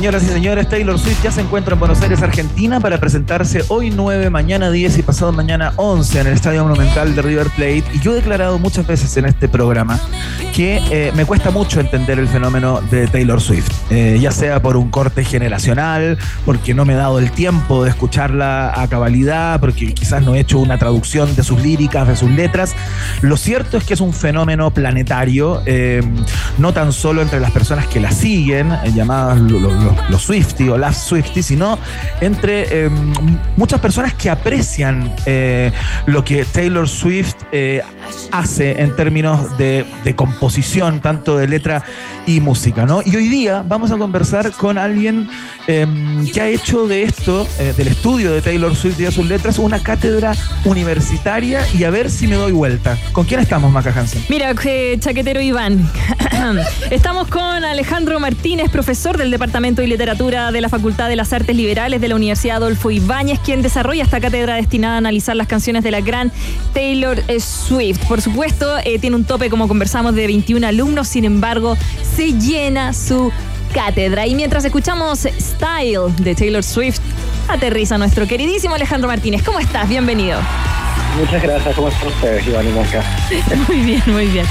Señoras y señores, Taylor Swift ya se encuentra en Buenos Aires, Argentina, para presentarse hoy 9, mañana 10 y pasado mañana 11 en el Estadio Monumental de River Plate. Y yo he declarado muchas veces en este programa que eh, me cuesta mucho entender el fenómeno de Taylor Swift, Eh, ya sea por un corte generacional, porque no me he dado el tiempo de escucharla a cabalidad, porque quizás no he hecho una traducción de sus líricas, de sus letras. Lo cierto es que es un fenómeno planetario, eh, no tan solo entre las personas que la siguen, eh, llamadas lo- lo- lo- los Swifty o las Swifty, sino entre eh, muchas personas que aprecian eh, lo que Taylor Swift eh, hace en términos de, composición, tanto de letra y música, ¿no? Y hoy día vamos a conversar con alguien eh, que ha hecho de esto, eh, del estudio de Taylor Swift y de sus letras, una cátedra universitaria y a ver si me doy vuelta. ¿Con quién estamos, Maca Hansen? Mira, chaquetero Iván. Estamos con Alejandro Martínez, profesor del Departamento de Literatura de la Facultad de las Artes Liberales de la Universidad Adolfo Ibáñez, quien desarrolla esta cátedra destinada a analizar las canciones de la gran Taylor Swift. Por supuesto, eh, tiene un tope, como conversamos, de 21 alumnos, sin embargo, se llena su cátedra. Y mientras escuchamos Style de Taylor Swift, aterriza nuestro queridísimo Alejandro Martínez. ¿Cómo estás? Bienvenido. Muchas gracias, ¿cómo están ustedes, Iván y Maca? Muy bien, muy bien.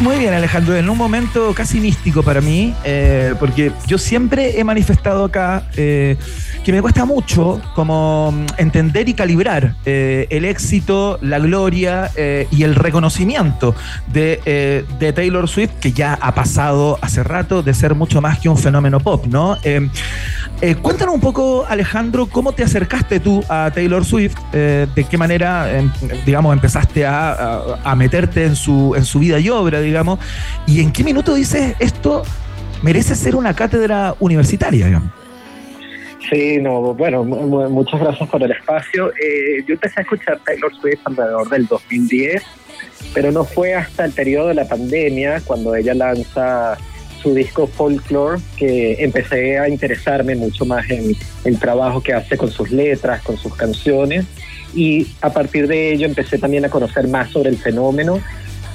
Muy bien, Alejandro, en un momento casi místico para mí, eh, porque yo siempre he manifestado acá eh, que me cuesta mucho como mm, entender y calibrar eh, el éxito, la gloria eh, y el reconocimiento de, eh, de Taylor Swift, que ya ha pasado hace rato de ser mucho más que un fenómeno pop, ¿no? Eh, eh, cuéntanos un poco, Alejandro, cómo te acercaste tú a Taylor Swift, eh, de qué manera, em, digamos, empezaste a, a- meterte en su, en su vida y obra, digamos, y en qué minuto dices esto merece ser una cátedra universitaria, digamos. Sí, no, bueno, mu- mu- muchas gracias por el espacio. Eh, yo empecé a escuchar Taylor Swift alrededor del 2010, pero no fue hasta el periodo de la pandemia, cuando ella lanza su disco Folklore, que empecé a interesarme mucho más en el trabajo que hace con sus letras, con sus canciones, y a partir de ello empecé también a conocer más sobre el fenómeno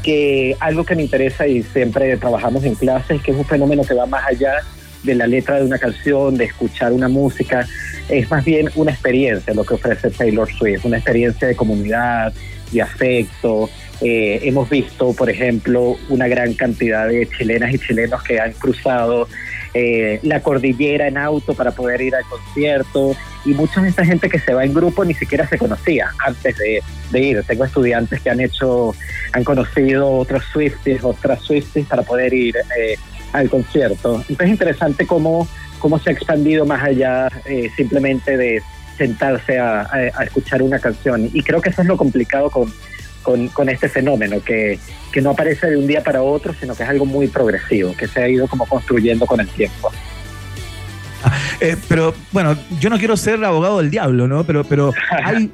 que algo que me interesa y siempre trabajamos en clases, que es un fenómeno que va más allá de la letra de una canción, de escuchar una música, es más bien una experiencia lo que ofrece Taylor Swift, una experiencia de comunidad, de afecto. Eh, hemos visto, por ejemplo, una gran cantidad de chilenas y chilenos que han cruzado eh, la cordillera en auto para poder ir al concierto y mucha de esta gente que se va en grupo ni siquiera se conocía antes de, ir. Tengo estudiantes que han hecho, han conocido otros Swifties, otras Swifties para poder ir eh, al concierto. Entonces es interesante cómo, cómo se ha expandido más allá eh, simplemente de sentarse a, escuchar una canción. Y creo que eso es lo complicado con, con, con este fenómeno, que, que no aparece de un día para otro, sino que es algo muy progresivo, que se ha ido como construyendo con el tiempo. Eh, pero bueno, yo no quiero ser abogado del diablo, ¿no? Pero, pero hay,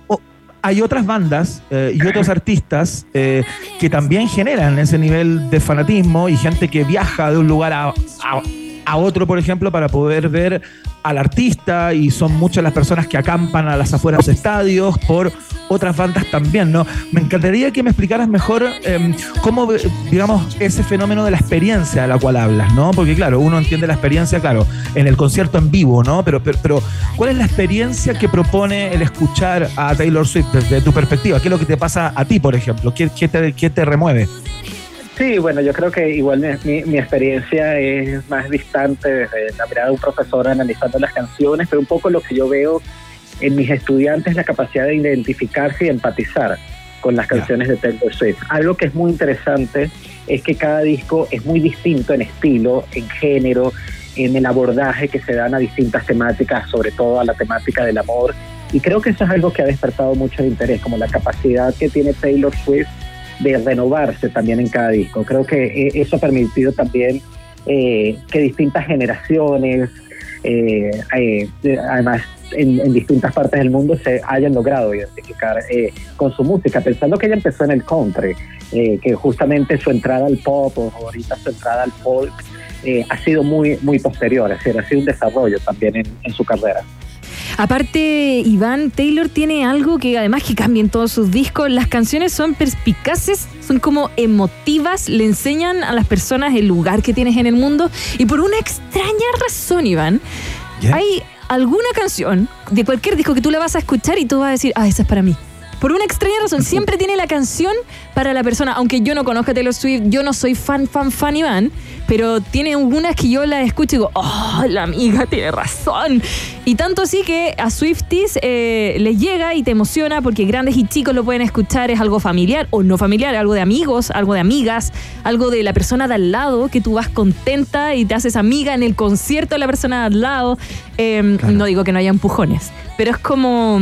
hay otras bandas eh, y otros artistas eh, que también generan ese nivel de fanatismo y gente que viaja de un lugar a- a otro, por ejemplo, para poder ver al artista y son muchas las personas que acampan a las afueras de estadios por otras bandas también, ¿no? Me encantaría que me explicaras mejor eh, cómo, digamos, ese fenómeno de la experiencia de la cual hablas, ¿no? Porque claro, uno entiende la experiencia, claro, en el concierto en vivo, ¿no? Pero, pero, pero ¿cuál es la experiencia que propone el escuchar a Taylor Swift desde tu perspectiva? ¿Qué es lo que te pasa a ti, por ejemplo? ¿Qué, qué te, qué te remueve? Sí, bueno, yo creo que igual mi, mi- experiencia es más distante desde la mirada de un profesor analizando las canciones, pero un poco lo que yo veo en mis estudiantes es la capacidad de identificarse y empatizar con las canciones de Taylor Swift. Algo que es muy interesante es que cada disco es muy distinto en estilo, en género, en el abordaje que se dan a distintas temáticas, sobre todo a la temática del amor. Y creo que eso es algo que ha despertado mucho el interés, como la capacidad que tiene Taylor Swift de renovarse también en cada disco. Creo que eh, eso ha permitido también eh, que distintas generaciones, eh, eh, de- además en, distintas partes del mundo, se hayan logrado identificar eh, con su música, pensando que ella empezó en el country, que justamente su entrada al pop o ahorita su entrada al folk ha sido muy, muy posterior, es decir, ha sido un desarrollo también en su carrera. Aparte, Iván, Taylor tiene algo que además que cambia en todos sus discos. Las canciones son perspicaces, son como emotivas, le enseñan a las personas el lugar que tienes en el mundo. Y por una extraña razón, Iván, hay alguna canción de cualquier disco que tú la vas a escuchar y tú vas a decir, ah, esa es para mí. Por una extraña razón, siempre tiene la canción para la persona. Aunque yo no conozca a Taylor Swift, yo no soy fan, fan, fan Iván, pero tiene algunas que yo la escucho y digo, oh, la amiga tiene razón. Y tanto así que a Swifties eh, les llega y te emociona porque grandes y chicos lo pueden escuchar, es algo familiar o no familiar, algo de amigos, algo de amigas, algo de la persona de al lado, que tú vas contenta y te haces amiga en el concierto de la persona de al lado. Eh, No digo que no haya empujones, pero es como,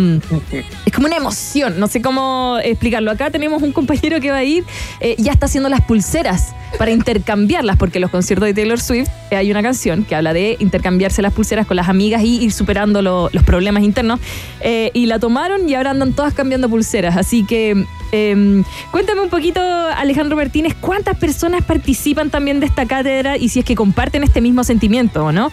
es como una emoción, no sé cómo explicarlo. Acá tenemos un compañero que va a ir, eh, ya está haciendo las pulseras para intercambiarlas, porque en los conciertos de Taylor Swift eh, hay una canción que habla de intercambiarse las pulseras con las amigas y ir superando lo- los problemas internos. Eh, y la tomaron y ahora andan todas cambiando pulseras. Así que eh, cuéntame un poquito, Alejandro Martínez, ¿cuántas personas participan también de esta cátedra y si es que comparten este mismo sentimiento o no?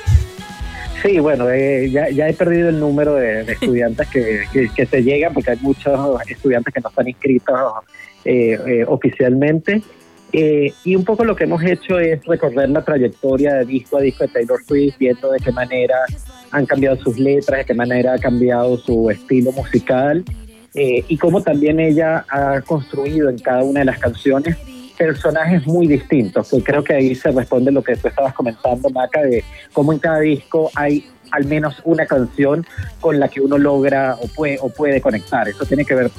Sí, bueno, eh, ya, ya he perdido el número de, de estudiantes que, que, que se llegan, porque hay muchos estudiantes que no están inscritos eh, eh, oficialmente. Eh, y un poco lo que hemos hecho es recorrer la trayectoria de disco a disco de Taylor Swift, viendo de qué manera han cambiado sus letras, de qué manera ha cambiado su estilo musical eh, y cómo también ella ha construido en cada una de las canciones personajes muy distintos, que creo que ahí se responde lo que tú estabas comentando, Maca, de cómo en cada disco hay al menos una canción con la que uno logra o puede, o puede conectar. Eso tiene que ver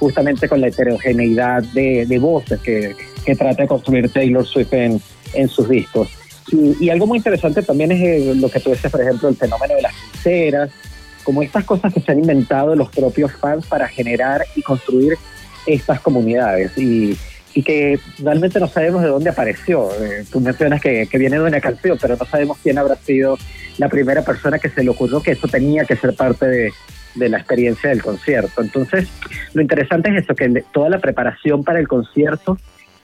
justamente con la heterogeneidad de, de voces que, que trata de construir Taylor Swift en, en sus discos. Y, y algo muy interesante también es eh, lo que tú dices, por ejemplo, el fenómeno de las pulseras, como estas cosas que se han inventado los propios fans para generar y construir estas comunidades y, y que realmente no sabemos de dónde apareció. Eh, tú mencionas que, que viene de una canción, pero no sabemos quién habrá sido la primera persona que se le ocurrió que eso tenía que ser parte de, de la experiencia del concierto. Entonces, lo interesante es eso, que toda la preparación para el concierto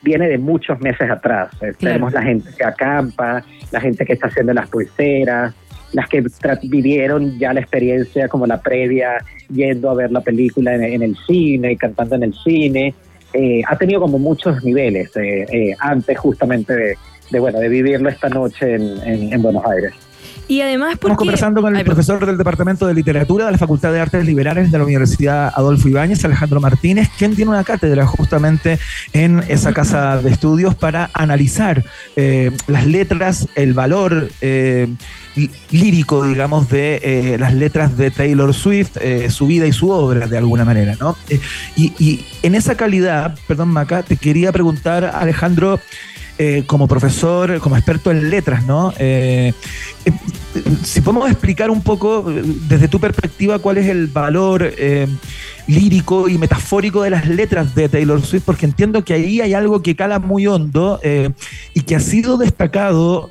viene de muchos meses atrás. Eh, Tenemos la gente que acampa, la gente que está haciendo las pulseras, las que vivieron ya la experiencia como la previa, yendo a ver la película en, en el cine, cantando en el cine. Eh, ha tenido como muchos niveles eh, eh, antes justamente de, de, bueno, de vivirlo esta noche en, en- en Buenos Aires. Y además Estamos conversando con el profesor del Departamento de Literatura de la Facultad de Artes Liberales de la Universidad Adolfo Ibáñez, Alejandro Martínez, quien tiene una cátedra justamente en esa casa de estudios para analizar eh, las letras, el valor eh, lí- lírico, digamos, de eh, las letras de Taylor Swift, eh, su vida y su obra, de alguna manera, ¿no? Eh, y, y en esa calidad, perdón, Maca, te quería preguntar, Alejandro, eh, como profesor, como experto en letras, ¿no? Eh, eh, si podemos explicar un poco, eh, desde tu perspectiva, cuál es el valor lírico y metafórico de las letras de Taylor Swift, porque entiendo que ahí hay algo que cala muy hondo y que ha sido destacado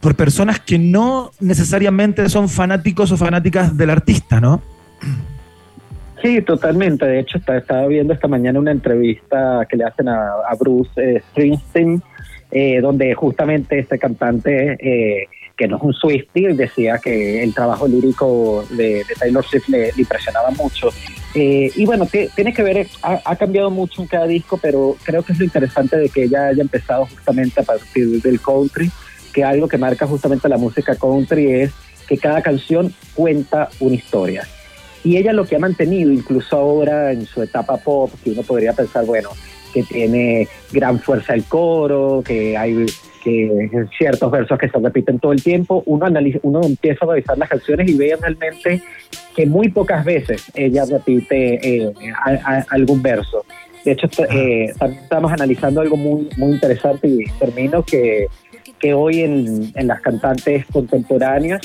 por personas que no necesariamente son fanáticos o fanáticas del artista, ¿no? Sí, totalmente. De hecho, estaba viendo esta mañana una entrevista que le hacen a, a Bruce eh, Springsteen, eh, donde justamente este cantante, eh, que no es un Swiftie, decía que el trabajo lírico de, de Taylor Swift le, le impresionaba mucho. Eh, y bueno, ti- tiene que ver, ha, ha cambiado mucho en cada disco, pero creo que es lo interesante de que ella haya empezado justamente a partir del country, que algo que marca justamente la música country es que cada canción cuenta una historia. Y ella lo que ha mantenido, incluso ahora en su etapa pop, que uno podría pensar, bueno, que tiene gran fuerza el coro, que hay que ciertos versos que se repiten todo el tiempo, uno, analiza, uno empieza a revisar las canciones y ve realmente que muy pocas veces ella repite eh, a- a- algún verso. De hecho, eh, estamos analizando algo muy, muy interesante y termino que, que hoy en, en las cantantes contemporáneas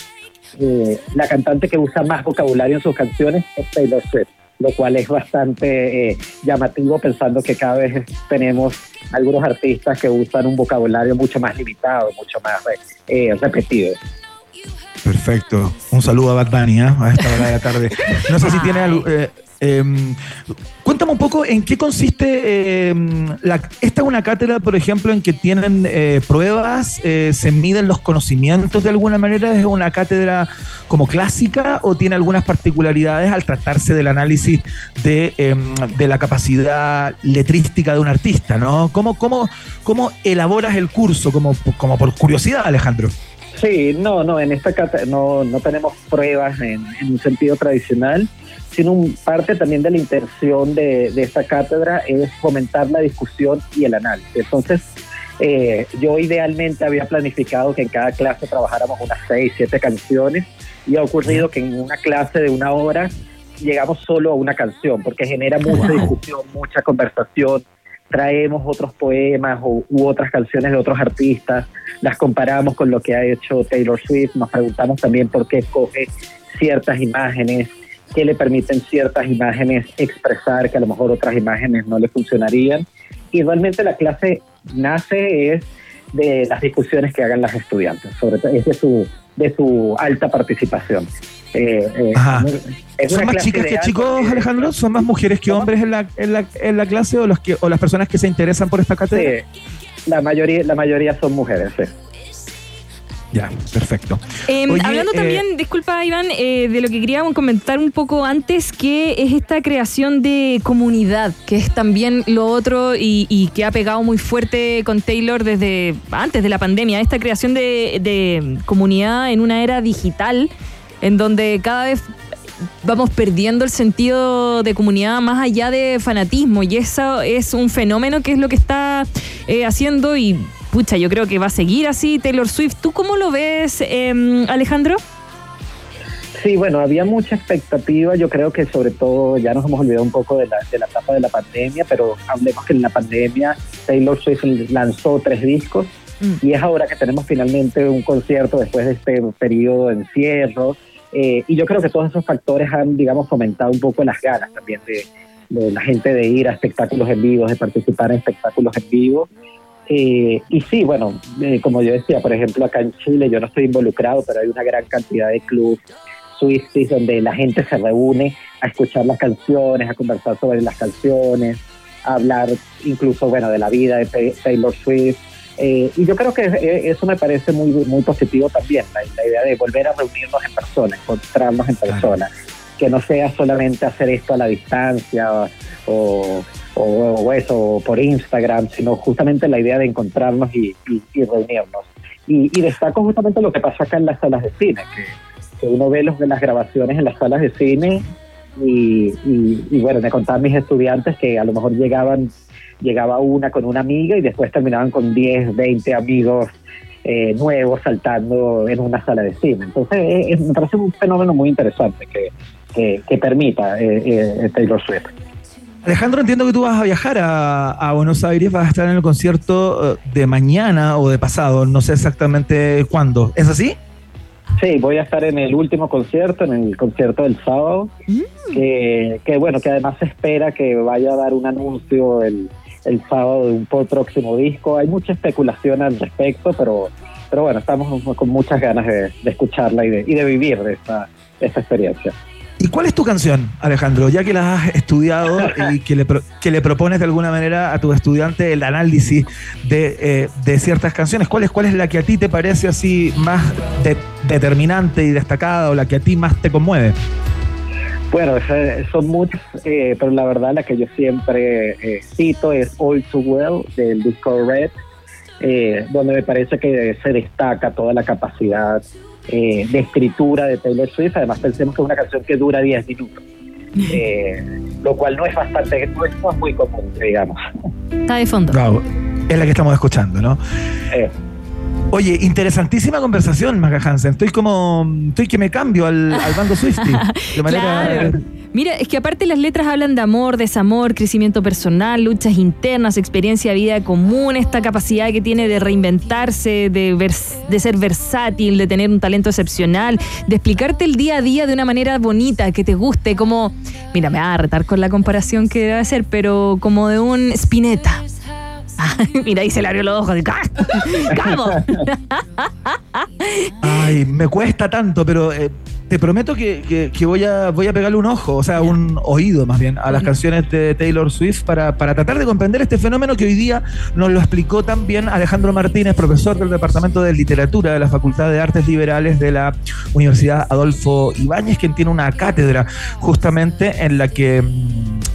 eh, la cantante que usa más vocabulario en sus canciones es Taylor Swift, lo cual es bastante eh, llamativo pensando que cada vez tenemos algunos artistas que usan un vocabulario mucho más limitado, mucho más eh, repetido. Perfecto. Un saludo a Bad Bunny ¿ah? a esta hora de la tarde. No sé si tiene eh, em, cuéntame un poco en qué consiste. em, esta es una cátedra, por ejemplo, en que tienen eh, pruebas, eh, se miden los conocimientos de alguna manera. ¿Es una cátedra como clásica o tiene algunas particularidades al tratarse del análisis de, em, la capacidad letrística de un artista? ¿no? ¿Cómo, elaboras el curso? Como, por curiosidad, Alejandro. Sí, no, no, en esta cátedra no, no tenemos pruebas en un sentido tradicional, sino un- parte también de la intención de, de esta cátedra es fomentar la discusión y el análisis. Entonces, eh, yo idealmente había planificado que en cada clase trabajáramos unas seis, siete canciones y ha ocurrido que en una clase de una hora llegamos solo a una canción porque genera mucha Wow. discusión, mucha conversación. Traemos otros poemas o, u otras canciones de otros artistas, las comparamos con lo que ha hecho Taylor Swift, nos preguntamos también por qué escoge ciertas imágenes, qué le permiten ciertas imágenes expresar que a lo mejor otras imágenes no le funcionarían. Y realmente la clase nace es de las discusiones que hagan las estudiantes, sobre todo es de su, de su alta participación. Eh, eh, es ¿Son más chicas que chicos, Alejandro? ¿Son más mujeres que hombres en la, en la, en la clase o, los que, o las personas que se interesan por esta cátedra? Sí, la mayoría, la mayoría son mujeres, sí. Ya, perfecto. Eh, Oye, hablando eh, también, disculpa Iván, eh, de lo que queríamos comentar un poco antes, que es esta creación de comunidad, que es también lo otro y, y que ha pegado muy fuerte con Taylor desde antes de la pandemia, esta creación de, de comunidad en una era digital, en donde cada vez vamos perdiendo el sentido de comunidad más allá de fanatismo y eso es un fenómeno que es lo que está eh, haciendo y pucha, yo creo que va a seguir así Taylor Swift. ¿Tú cómo lo ves, eh, Alejandro? Sí, bueno, había mucha expectativa. Yo creo que sobre todo ya nos hemos olvidado un poco de la, de la etapa de la pandemia, pero hablemos que en la pandemia Taylor Swift lanzó tres discos y es ahora que tenemos finalmente un concierto después de este periodo de encierro. Eh, y yo creo que todos esos factores han, digamos, fomentado un poco las ganas también de, de la gente de ir a espectáculos en vivo, de participar en espectáculos en vivo. Eh, y sí, bueno, eh, como yo decía, por ejemplo, acá en Chile yo no estoy involucrado, pero hay una gran cantidad de clubes Swifties donde la gente se reúne a escuchar las canciones, a conversar sobre las canciones, a hablar incluso, bueno, de la vida de Ta- Taylor Swift. Eh, y yo creo que eh, eso me parece muy, muy positivo también, la, la idea de volver a reunirnos en persona, encontrarnos en persona, que no sea solamente hacer esto a la distancia o, o, o eso por Instagram, sino justamente la idea de encontrarnos y, reunirnos. Y, y destaco justamente lo que pasa acá en las salas de cine, que, uno ve los, las grabaciones en las salas de cine y bueno, me contaban mis estudiantes que a lo mejor llegaban, llegaba una con una amiga y después terminaban con 10, 20 amigos eh, nuevos saltando en una sala de cine. Entonces, eh, eh, me parece un fenómeno muy interesante que, que, que permita eh, eh, Taylor Swift. Alejandro, entiendo que tú vas a viajar a, a Buenos Aires, vas a estar en el concierto eh, de mañana o de pasado, no sé exactamente cuándo. ¿Es así? Sí, voy a estar en el último concierto, en el concierto del sábado, que, que bueno, que además se espera que vaya a dar un anuncio el, el sábado de un próximo disco. Hay mucha especulación al respecto, pero, pero bueno, estamos con muchas ganas de, de escucharla y de, y de vivir esta, de esta experiencia. ¿Y cuál es tu canción, Alejandro? Ya que la has estudiado y que le, pro- que le propones de alguna manera a tu estudiante el análisis de, eh, de ciertas canciones, ¿cuál es, ¿cuál es la que a ti te parece así más de- determinante y destacada o la que a ti más te conmueve? Bueno, son muchas, eh, pero la verdad la que yo siempre eh, cito es All Too Well del disco Red, eh, donde me parece que se destaca toda la capacidad eh, de escritura de Taylor Swift. Además pensemos que es una canción que dura 10 minutos, eh, lo cual no es bastante, no es, no es muy común, digamos. Está de fondo. Es la que estamos escuchando, ¿no? Eh, Oye, interesantísima conversación, Maca Hansen. Estoy como, estoy que me cambio al, al bando Swiftie. De manera, Claro. Mira, es que aparte las letras hablan de amor, desamor, crecimiento personal, luchas internas, experiencia de vida común, esta capacidad que tiene de reinventarse, de, vers- de ser versátil, de tener un talento excepcional, de explicarte el día a día de una manera bonita, que te guste, como, mira, me va a retar con la comparación que debe ser, pero como de un Spinetta. mira, ahí se le abrió los ojos. de ¡Cabo! Ay, me cuesta tanto, pero eh, te prometo que, que- que voy, a, voy a pegarle un ojo, o sea, un oído más bien, a las canciones de Taylor Swift para, para tratar de comprender este fenómeno que hoy día nos lo explicó también Alejandro Martínez, profesor del Departamento de Literatura de la Facultad de Artes Liberales de la Universidad Adolfo Ibáñez, quien tiene una cátedra justamente en la que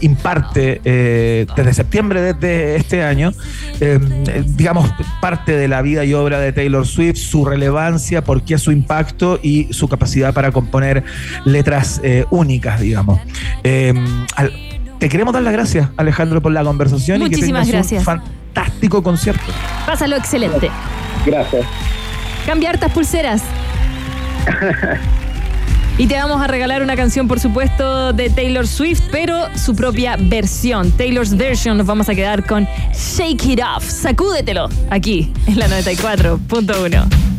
imparte eh, desde septiembre de, de este año, eh, eh, digamos, parte de la vida y obra de Taylor Swift, su relevancia, por qué su impacto y su capacidad para componer letras eh, únicas, digamos. Eh, al- te queremos dar las gracias, Alejandro, por la conversación Muchísimas y que tengas gracias. un fantástico concierto. Pásalo excelente. Gracias. Cambia hartas pulseras. Y te vamos a regalar una canción, por supuesto, de Taylor Swift, pero su propia versión. Taylor's version. Nos vamos a quedar con Shake It Off. Sacúdetelo. Aquí, en la 94.1.